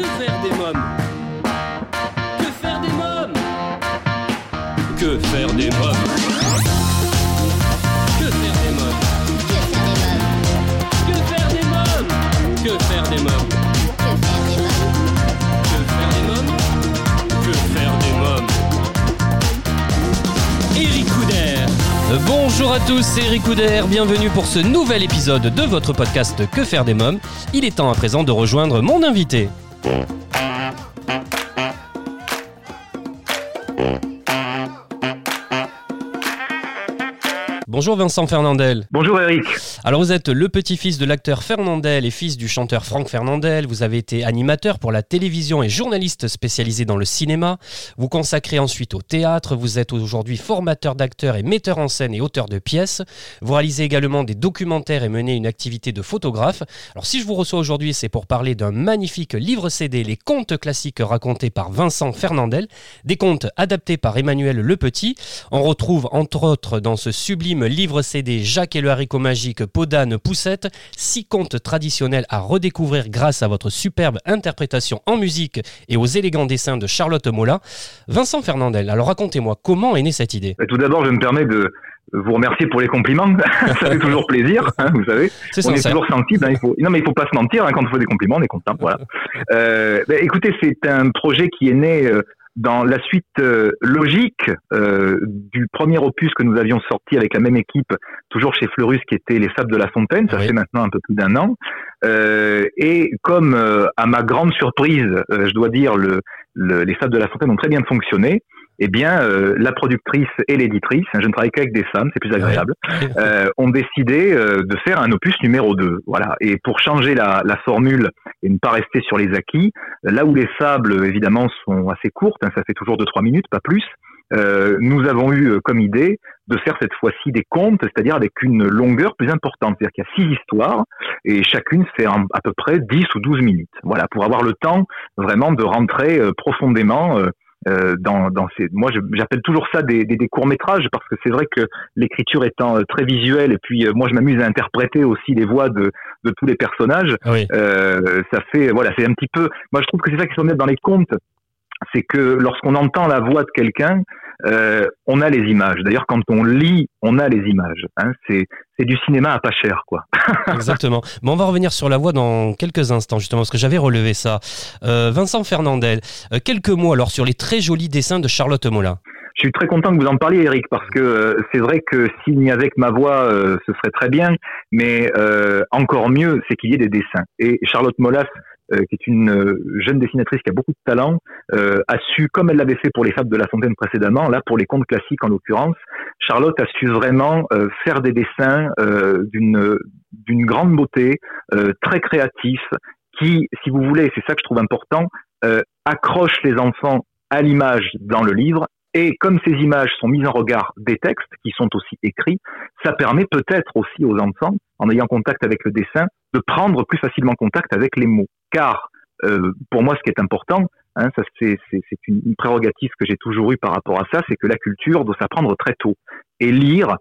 Que faire des mômes Que faire des mômes Que faire des mômes Que faire des mômes Que faire des mômes Que faire des mômes Eric Couder Bonjour à tous, c'est Eric Couder, bienvenue pour ce nouvel épisode de votre podcast Que faire des mômes. Il est temps à présent de rejoindre mon invité. Yeah. Bonjour Vincent Fernandel. Bonjour Eric. Alors vous êtes le petit-fils de l'acteur Fernandel et fils du chanteur Franck Fernandel. Vous avez été animateur pour la télévision et journaliste spécialisé dans le cinéma. Vous consacrez ensuite au théâtre. Vous êtes aujourd'hui formateur d'acteurs et metteur en scène et auteur de pièces. Vous réalisez également des documentaires et menez une activité de photographe. Alors si je vous reçois aujourd'hui, c'est pour parler d'un magnifique livre CD, Les contes classiques racontés par Vincent Fernandel, des contes adaptés par Emmanuel Le Petit. On retrouve entre autres dans ce sublime livre CD Jacques et le haricot magique, Podane, Poussette, six contes traditionnels à redécouvrir grâce à votre superbe interprétation en musique et aux élégants dessins de Charlotte Mola. Vincent Fernandel, alors racontez-moi comment est née cette idée? Tout d'abord, je me permets de vous remercier pour les compliments. ça fait toujours plaisir, hein, vous savez. C'est on est toujours sensible. hein, il faut... Non, mais il faut pas se mentir. hein, quand on fait des compliments, on est content. Voilà. Euh, ben, écoutez, c'est un projet qui est né euh, dans la suite euh, logique euh, du premier opus que nous avions sorti avec la même équipe, toujours chez Fleurus, qui était Les Sables de la Fontaine. Ça Oui. fait maintenant un peu plus d'un an. Euh, et comme, euh, à ma grande surprise, euh, je dois dire, le, le- Les Sables de la Fontaine ont très bien fonctionné. Eh bien, euh, la productrice et l'éditrice, hein, je ne travaille qu'avec des femmes, c'est plus agréable, euh, ont décidé euh, de faire un opus numéro 2. Voilà. Et pour changer la, la formule et ne pas rester sur les acquis, là où les sables, évidemment, sont assez courtes, hein, ça fait toujours 2-3 minutes, pas plus, euh, nous avons eu euh, comme idée de faire cette fois-ci des contes, c'est-à-dire avec une longueur plus importante. C'est-à-dire qu'il y a six histoires et chacune fait à peu près 10 ou 12 minutes. Voilà, pour avoir le temps vraiment de rentrer euh, profondément euh, dans, dans ces. Moi, j'appelle toujours ça des, des, des courts métrages parce que c'est vrai que l'écriture étant euh, très visuelle et puis euh, moi, je m'amuse à interpréter aussi les voix de, de tous les personnages. Oui. Euh, ça fait voilà, c'est un petit peu. Moi, je trouve que c'est ça qui se met dans les contes, c'est que lorsqu'on entend la voix de quelqu'un, euh, on a les images. D'ailleurs, quand on lit, on a les images. Hein. C'est du cinéma à pas cher, quoi. Exactement. Mais on va revenir sur la voix dans quelques instants, justement, parce que j'avais relevé ça. Euh, Vincent Fernandel, euh, quelques mots alors sur les très jolis dessins de Charlotte Mola. Je suis très content que vous en parliez, Eric, parce que c'est vrai que s'il n'y avait que ma voix, ce serait très bien, mais encore mieux, c'est qu'il y ait des dessins. Et Charlotte Molas, euh, qui est une euh, jeune dessinatrice qui a beaucoup de talent, euh, a su, comme elle l'avait fait pour les Fables de la Fontaine précédemment, là pour les contes classiques en l'occurrence, Charlotte a su vraiment euh, faire des dessins euh, d'une d'une grande beauté, euh, très créatifs, qui, si vous voulez, c'est ça que je trouve important, accroche les enfants à l'image dans le livre et comme ces images sont mises en regard des textes qui sont aussi écrits, ça permet peut-être aussi aux enfants, en ayant contact avec le dessin, de prendre plus facilement contact avec les mots. Car euh, pour moi, ce qui est important, hein, ça c'est une, une prérogative que j'ai toujours eue par rapport à ça, c'est que la culture doit s'apprendre très tôt. Et lire,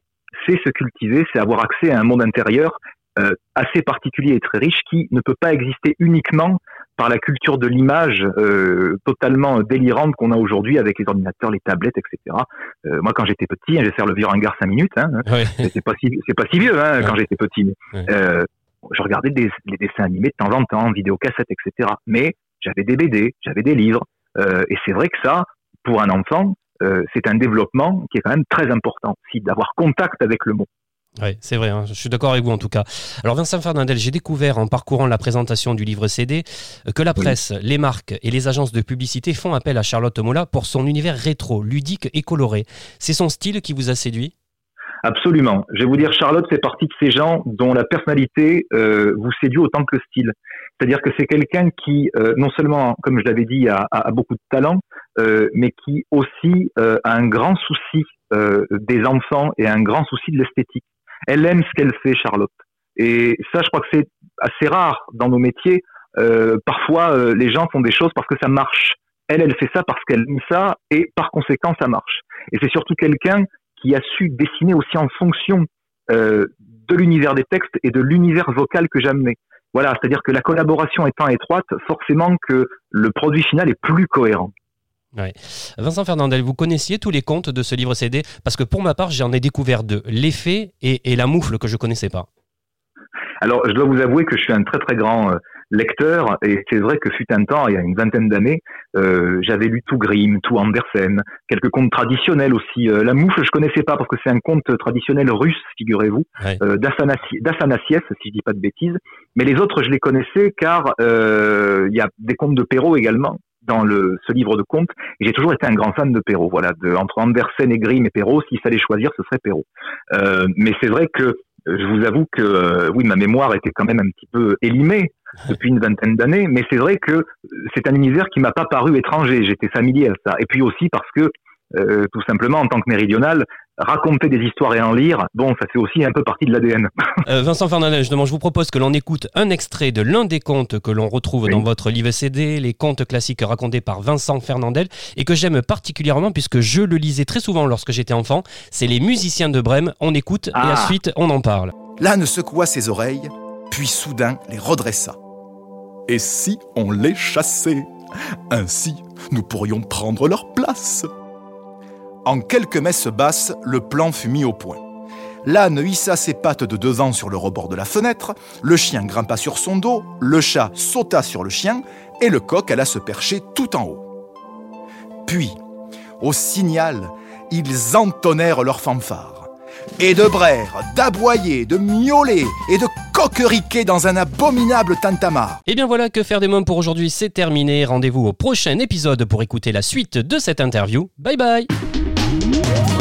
c'est se cultiver, c'est avoir accès à un monde intérieur euh, assez particulier et très riche qui ne peut pas exister uniquement par la culture de l'image euh, totalement délirante qu'on a aujourd'hui avec les ordinateurs, les tablettes, etc. Euh, moi, quand j'étais petit, hein, je vais faire le vieux ringard cinq minutes, hein, c'est pas si c'est pas si vieux hein, Ouais. quand j'étais petit. Ouais. Je regardais des, les dessins animés de temps en temps, vidéocassettes, etc. Mais j'avais des BD, j'avais des livres, euh, et c'est vrai que ça, pour un enfant, euh, c'est un développement qui est quand même très important, aussi d'avoir contact avec le monde. Oui, c'est vrai, hein, je suis d'accord avec vous en tout cas. Alors Vincent Fernandel, j'ai découvert en parcourant la présentation du livre CD euh, que la Oui. presse, les marques et les agences de publicité font appel à Charlotte Mola pour son univers rétro, ludique et coloré. C'est son style qui vous a séduit? Absolument. Je vais vous dire, Charlotte fait partie de ces gens dont la personnalité euh, vous séduit autant que le style. C'est-à-dire que c'est quelqu'un qui, euh, non seulement, comme je l'avais dit, a, beaucoup de talent, euh, mais qui aussi a un grand souci des enfants et un grand souci de l'esthétique. Elle aime ce qu'elle fait, Charlotte. Et ça, je crois que c'est assez rare dans nos métiers. Parfois, les gens font des choses parce que ça marche. Elle, elle fait ça parce qu'elle aime ça et par conséquent, ça marche. Et c'est surtout quelqu'un qui a su dessiner aussi en fonction euh, de l'univers des textes et de l'univers vocal que j'amenais. Voilà, c'est-à-dire que la collaboration étant étroite, forcément que le produit final est plus cohérent. Ouais. Vincent Fernandel, vous connaissiez tous les contes de ce livre CD Parce que pour ma part, j'en ai découvert deux, L'effet et, et La moufle que je connaissais pas. Alors, je dois vous avouer que je suis un très très grand euh, lecteur et c'est vrai que fut un temps, il y a une vingtaine d'années, euh, j'avais lu tout Grimm, tout Andersen, quelques contes traditionnels aussi. Euh, la moufle, je connaissais pas parce que c'est un conte traditionnel russe, figurez-vous, Ouais. euh, si je dis pas de bêtises. Mais les autres, je les connaissais car euh, il y a des contes de Perrault également dans le, ce livre de contes. Et j'ai toujours été un grand fan de Perrault. Voilà, de, entre Andersen et Grimm et Perrault, s'il fallait choisir, ce serait Perrault. Euh, mais c'est vrai que je vous avoue que euh, oui, ma mémoire était quand même un petit peu élimée depuis une vingtaine d'années, mais c'est vrai que c'est un univers qui m'a pas paru étranger. J'étais familier à ça. Et puis aussi parce que euh, tout simplement en tant que méridional, raconter des histoires et en lire, bon, ça fait aussi un peu partie de l'ADN. Euh, Vincent Fernandel, justement, je vous propose que l'on écoute un extrait de l'un des contes que l'on retrouve Oui. dans votre livre CD, les contes classiques racontés par Vincent Fernandel, et que j'aime particulièrement puisque je le lisais très souvent lorsque j'étais enfant. C'est Les musiciens de Brême. On écoute et Ah. ensuite on en parle. L'âne secoua ses oreilles, puis soudain les redressa. Et si on les chassait? Ainsi, nous pourrions prendre leur place. En quelques messes basses, le plan fut mis au point. L'âne hissa ses pattes de devant sur le rebord de la fenêtre, le chien grimpa sur son dos, le chat sauta sur le chien, et le coq alla se percher tout en haut. Puis, au signal, ils entonnèrent leur fanfare. Et de braire, d'aboyer, de miauler et de coqueriquer dans un abominable tintamarre. Et bien voilà, que faire des mômes pour aujourd'hui, c'est terminé. Rendez-vous au prochain épisode pour écouter la suite de cette interview. Bye bye Thank you.